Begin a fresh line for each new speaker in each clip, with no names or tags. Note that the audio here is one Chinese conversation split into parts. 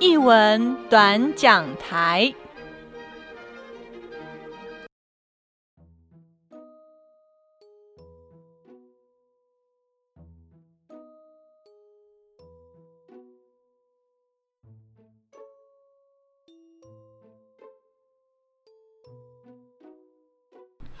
译文短讲台。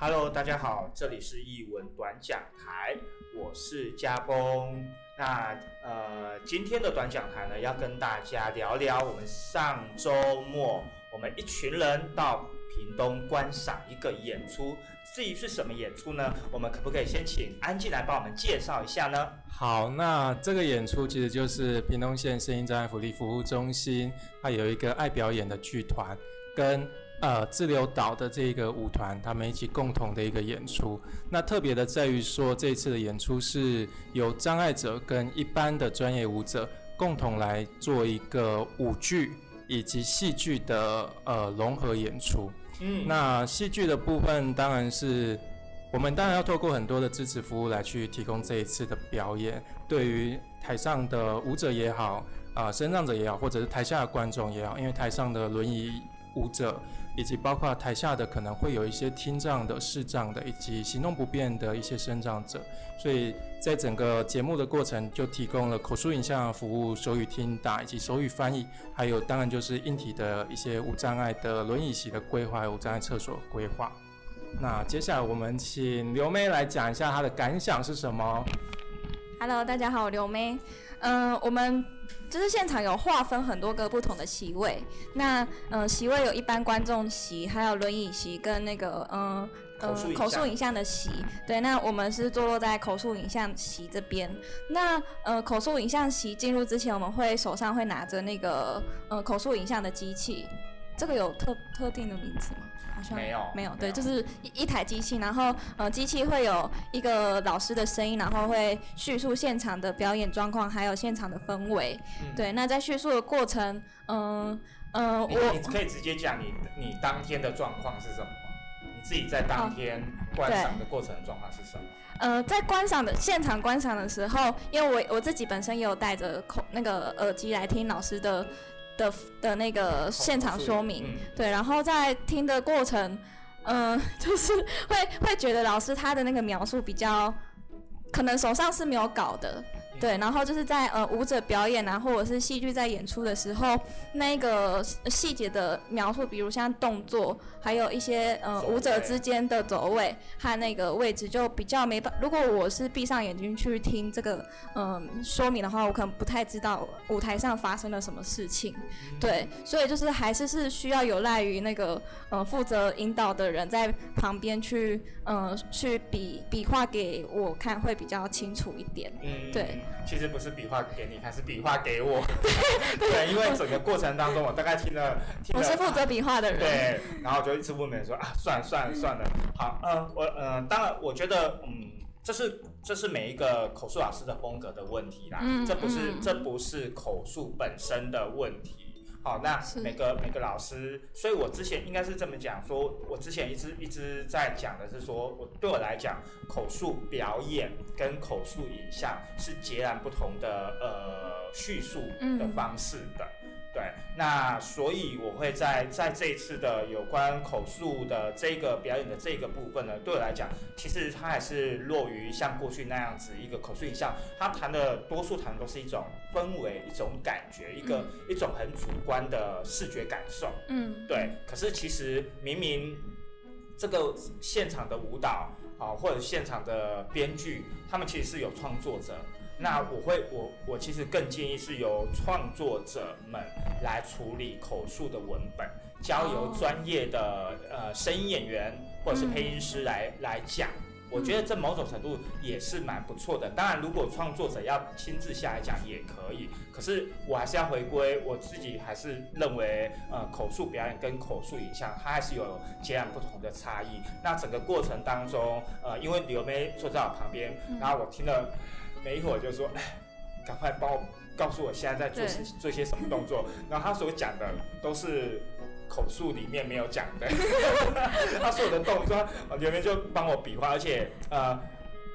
Hello，大家好，这里是译文短讲台，我是家峰。那呃，今天的短讲台呢，要跟大家聊聊我们上周末我们一群人到屏东观赏一个演出。至于是什么演出呢？我们可不可以先请安静来帮我们介绍一下呢？
好，那这个演出其实就是屏东县声音障碍福利服务中心，它有一个爱表演的剧团跟。呃，自留岛的这个舞团，他们一起共同的一个演出。那特别的在于说，这次的演出是由障碍者跟一般的专业舞者共同来做一个舞剧以及戏剧的呃融合演出。嗯，那戏剧的部分当然是我们当然要透过很多的支持服务来去提供这一次的表演。对于台上的舞者也好，啊，身障者也好，或者是台下的观众也好，因为台上的轮椅舞者。以及包括台下的可能会有一些听障的、视障的，以及行动不便的一些身障者，所以在整个节目的过程就提供了口述影像服务、手语听打以及手语翻译，还有当然就是硬体的一些无障碍的轮椅席的规划、无障碍厕所规划。那接下来我们请刘妹来讲一下她的感想是什么。
Hello，大家好，刘妹。嗯，我们。就是现场有划分很多个不同的席位，那嗯，席位有一般观众席，还有轮椅席跟那个嗯
嗯
口述影像的席。对，那我们是坐落在口述影像席这边。那呃口述影像席进入之前，我们会手上会拿着那个呃口述影像的机器，这个有特特定的名字吗？
好像没有，
没有，对，就是一一台机器，然后呃，机器会有一个老师的声音，然后会叙述现场的表演状况，还有现场的氛围。对，那在叙述的过程，嗯
嗯，我你可以直接讲你你当天的状况是什么？你自己在当天观赏的过程状况是什么？
呃，在观赏的现场观赏的时候，因为我我自己本身也有戴着口那个耳机来听老师的。的的那个现场说明，对，然后在听的过程，嗯，就是会会觉得老师他的那个描述比较，可能手上是没有稿的。对，然后就是在呃舞者表演啊，或者是戏剧在演出的时候，那个细节的描述，比如像动作，还有一些呃舞者之间的走位和那个位置，就比较没办。如果我是闭上眼睛去听这个嗯说明的话，我可能不太知道舞台上发生了什么事情。对，所以就是还是是需要有赖于那个呃负责引导的人在旁边去嗯去比比划给我看，会比较清楚一点。嗯，对。
其实不是笔画给你看，是笔画给我。对，因为整个过程当中，我大概听了，
我是负责笔画的人。
对，然后就一直问别人说啊，算了算了算了，好，嗯，我嗯，当然，我觉得，嗯，这是这是每一个口述老师的风格的问题啦，这不是这不是口述本身的问题。好，那每个每个老师，所以我之前应该是这么讲，说我之前一直一直在讲的是说，我对我来讲，口述表演跟口述影像是截然不同的呃叙述的方式的。对，那所以我会在在这一次的有关口述的这个表演的这个部分呢，对我来讲，其实它还是落于像过去那样子一个口述影像，它谈的多数谈都是一种氛围、一种感觉、一个一种很主观的视觉感受。嗯，对。可是其实明明这个现场的舞蹈啊，或者现场的编剧，他们其实是有创作者。那我会，我我其实更建议是由创作者们来处理口述的文本，交由专业的呃声音演员或者是配音师来来讲。我觉得这某种程度也是蛮不错的。当然，如果创作者要亲自下来讲也可以，可是我还是要回归我自己，还是认为呃口述表演跟口述影像它还是有截然不同的差异。那整个过程当中，呃，因为刘梅坐在我旁边，然后我听了。没一会儿就说，哎，赶快帮我告诉我现在在做做些什么动作。然后他所讲的都是口述里面没有讲的，他所有的动作，圆圆就帮我比划，而且呃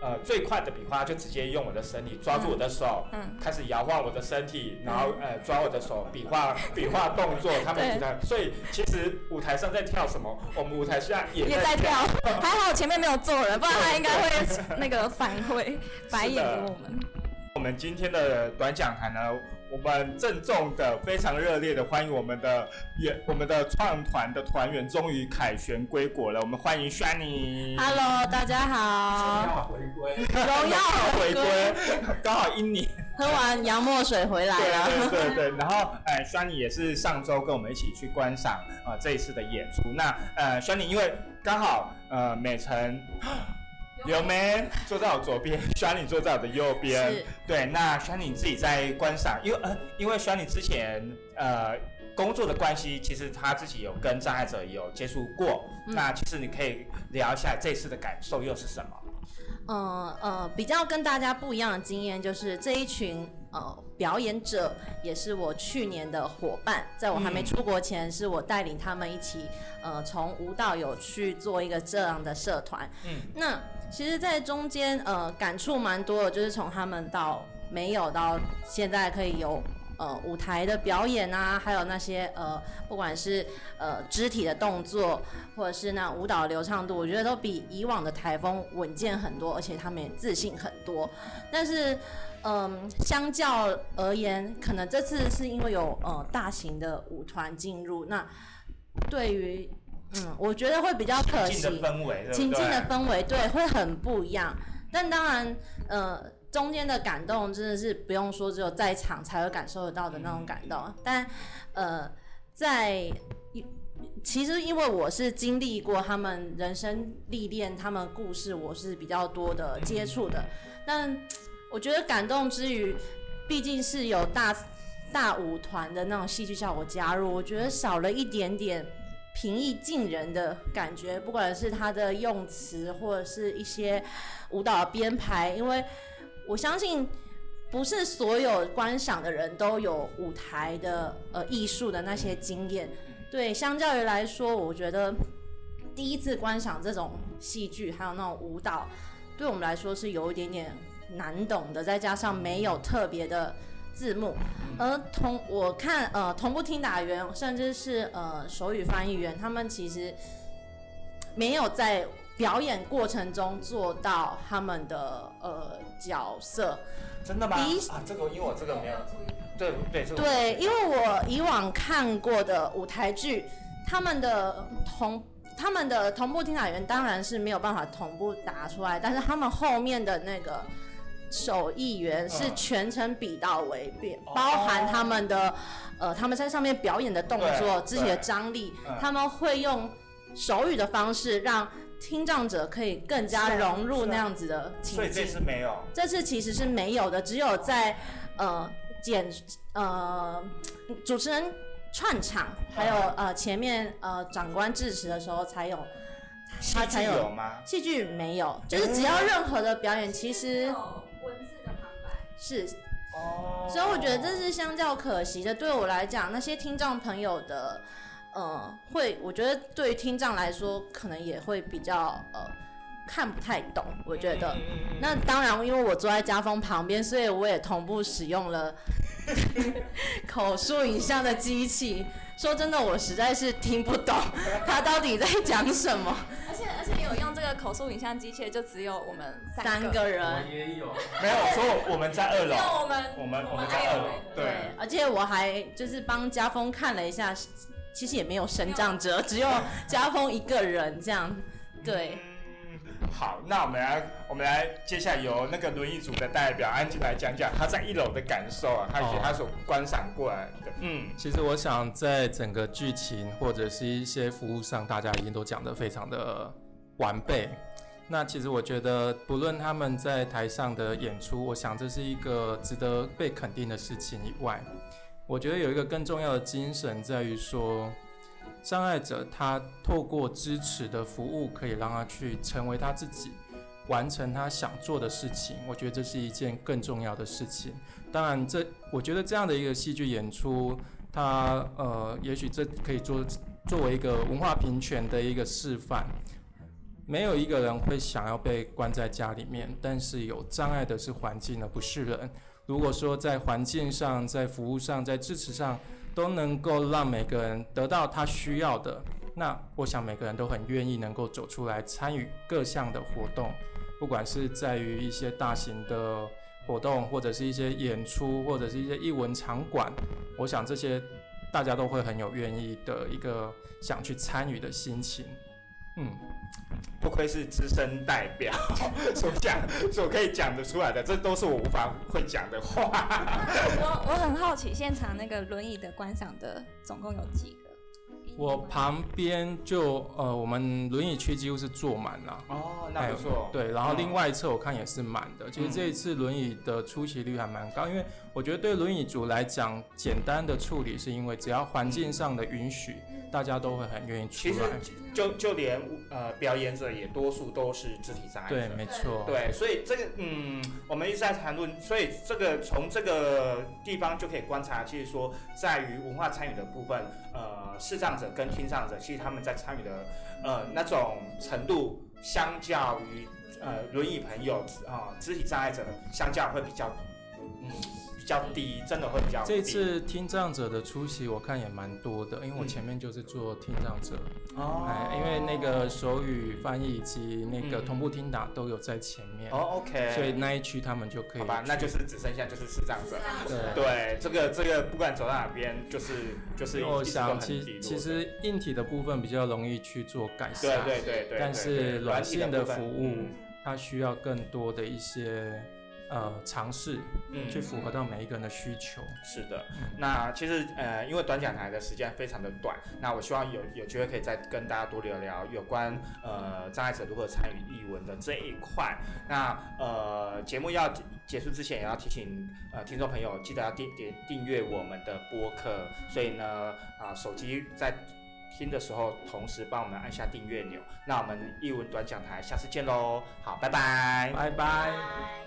呃最快的比划就直接用我的身体抓住我的手，嗯，开始摇晃我的身体，然后呃抓我的手比划 比划动作，他们在，所以其实舞台上在跳什么，我们舞台下也在跳，
还好前面没有坐人，不然他应该会 那个反馈白眼给我们。
我们今天的短讲坛呢？我们郑重的、非常热烈的欢迎我们的演、我们的创团的团员终于凯旋归国了。我们欢迎 Shani。
Hello，大家
好。荣耀回归。
荣耀回归。
刚好一年。
喝完洋墨水回来了。
对对对。然后，哎，Shani 也是上周跟我们一起去观赏啊这一次的演出。那呃，Shani 因为刚好呃美辰。有没坐在我左边，轩你坐在我的右边。对，那轩你自己在观赏，因为呃，因为轩你之前呃工作的关系，其实他自己有跟障碍者有接触过。那其实你可以聊一下这次的感受又是什么？
嗯呃，比较跟大家不一样的经验就是这一群呃表演者也是我去年的伙伴，在我还没出国前，是我带领他们一起呃从舞蹈有去做一个这样的社团。嗯，那。其实，在中间，呃，感触蛮多的，就是从他们到没有到现在可以有呃舞台的表演啊，还有那些呃，不管是呃肢体的动作，或者是那舞蹈流畅度，我觉得都比以往的台风稳健很多，而且他们也自信很多。但是，嗯，相较而言，可能这次是因为有呃大型的舞团进入，那对于。嗯，我觉得会比较可惜。
情境的氛围，
情境的氛围，对，会很不一样。但当然，呃，中间的感动真的是不用说，只有在场才会感受得到的那种感动。但，呃，在其实因为我是经历过他们人生历练，他们故事我是比较多的接触的。但我觉得感动之余，毕竟是有大大舞团的那种戏剧效果加入，我觉得少了一点点。平易近人的感觉，不管是他的用词，或者是一些舞蹈编排，因为我相信不是所有观赏的人都有舞台的呃艺术的那些经验。对，相较于来说，我觉得第一次观赏这种戏剧，还有那种舞蹈，对我们来说是有一点点难懂的，再加上没有特别的。字幕，而同我看呃同步听打员，甚至是呃手语翻译员，他们其实没有在表演过程中做到他们的呃角色。
真的吗？啊，这个因为我这个没有。对对
对，因为我以往看过的舞台剧，他们的同他们的同步听打员当然是没有办法同步打出来，但是他们后面的那个。手艺员是全程比到尾，包含他们的，呃，他们在上面表演的动作、肢体的张力，他们会用手语的方式让听障者可以更加融入那样子的情境。所以
这次没有，
这次其实是没有的，只有在呃剪呃主持人串场，还有呃前面呃长官致辞的时候才有，
他才有吗？
戏剧没有，就是只要任何的表演，其实。是，哦，所以我觉得这是相较可惜的。对我来讲，那些听障朋友的，呃，会，我觉得对于听障来说，可能也会比较呃看不太懂。我觉得，那当然，因为我坐在家风旁边，所以我也同步使用了 口述影像的机器。说真的，我实在是听不懂他到底在讲什么。
而且有用这个口述影像机器，就只有我们
三个人。
我也有。
没有，说我们在二楼。
我们
我们我们在二楼。对。
而且我还就是帮家峰看了一下，其实也没有升降者，只有家峰一个人这样。对。
好，那我们来，我们来，接下来由那个轮椅组的代表安静来讲讲他在一楼的感受啊，他以及他所观赏过来的。
嗯，其实我想在整个剧情或者是一些服务上，大家已经都讲得非常的完备。那其实我觉得，不论他们在台上的演出，我想这是一个值得被肯定的事情以外，我觉得有一个更重要的精神在于说。障碍者他透过支持的服务，可以让他去成为他自己，完成他想做的事情。我觉得这是一件更重要的事情。当然，这我觉得这样的一个戏剧演出，它呃，也许这可以做作为一个文化平权的一个示范。没有一个人会想要被关在家里面，但是有障碍的是环境，而不是人。如果说在环境上、在服务上、在支持上都能够让每个人得到他需要的，那我想每个人都很愿意能够走出来参与各项的活动，不管是在于一些大型的活动，或者是一些演出，或者是一些艺文场馆，我想这些大家都会很有愿意的一个想去参与的心情。嗯，
不愧是资深代表，所讲所可以讲得出来的，这都是我无法会讲的话。
我我很好奇，现场那个轮椅的观赏的总共有几个？
我旁边就呃，我们轮椅区几乎是坐满了。
哦，那不错。
对，然后另外一侧我看也是满的。其实这一次轮椅的出席率还蛮高，因为我觉得对轮椅族来讲，简单的处理是因为只要环境上的允许。大家都会很愿意出来，
就就连呃表演者也多数都是肢体障碍者，
对，没错，
对，所以这个嗯，我们一直在谈论，所以这个从这个地方就可以观察，其实说在于文化参与的部分，呃，视障者跟听障者，其实他们在参与的呃那种程度，相较于呃轮椅朋友啊肢体障碍者，相较会比较嗯。比较低，真的会比较。
这次听障者的出席，我看也蛮多的，因为我前面就是做听障者，哦，因为那个手语翻译以及那个同步听打都有在前面，
哦，OK，
所以那一区他们就可以。
好吧，那就是只剩下就是视障者。
对
对，这个这个不管走到哪边，就是就是。
我想其其实硬体的部分比较容易去做改善，
对对对对。
但是软件的服务，它需要更多的一些。呃，尝试嗯，去符合到每一个人的需求。
是的，那其实呃，因为短讲台的时间非常的短，那我希望有有机会可以再跟大家多聊聊有关呃障碍者如何参与译文的这一块。那呃，节目要结束之前，也要提醒呃听众朋友，记得要订点订阅我们的播客。所以呢，啊，手机在听的时候，同时帮我们按下订阅钮。那我们译文短讲台下次见喽，好，拜拜，
拜拜。